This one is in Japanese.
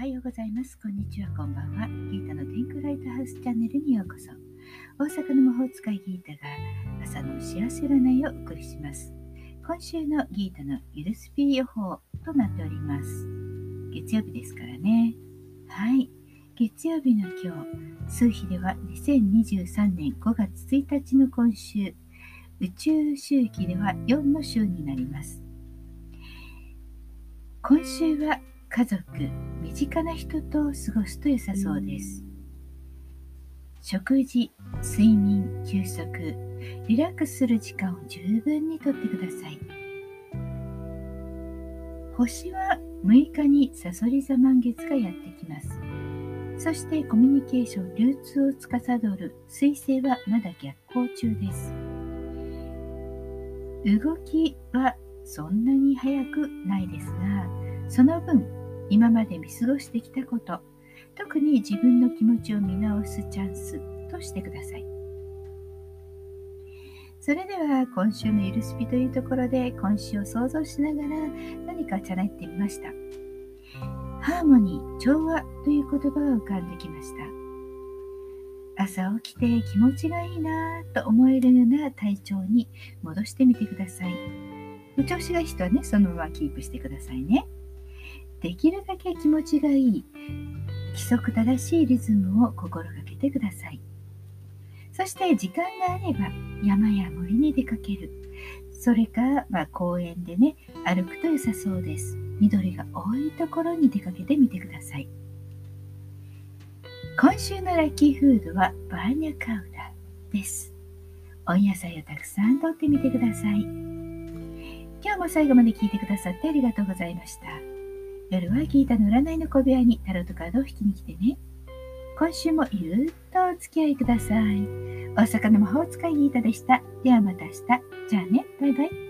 はようございます。こんにちは、こんばんは。ギータの天空ライトハウスチャンネルにようこそ。大阪の魔法使いギータが朝の幸せ占いをお送りします。今週のギータのゆるスピー予報となっております。月曜日ですからね。はい。月曜日の今日、数比では2023年5月1日の今週、宇宙周期では4の週になります。今週は家族、身近な人と過ごすと良さそうです。食事、睡眠、休息、リラックスする時間を十分にとってください。星は6日にさそり座満月がやってきます。そしてコミュニケーション、流通を司る水星はまだ逆行中です。動きはそんなに早くないですが、その分今まで見過ごしてきたこと、特に自分の気持ちを見直すチャンスとしてください。それでは今週のゆるスピというところで今週を想像しながら何かチャレンジてみました。ハーモニー、調和という言葉が浮かんできました。朝起きて気持ちがいいなぁと思えるような体調に戻してみてください。お調子がいい人はね、そのままキープしてくださいね。できるだけ気持ちがいい規則正しいリズムを心がけてください。そして時間があれば山や森に出かける。それか、まあ、公園でね歩くと良さそうです。緑が多いところに出かけてみてください。今週のラッキーフードはバーニャカウダです。温野菜をたくさんとってみてください。今日も最後まで聞いてくださってありがとうございました。夜は聞いたの占いの小部屋にタロットカードを引きに来てね。今週もゆるっとお付き合いください。大阪の魔法使いギータでした。ではまた明日。じゃあね。バイバイ。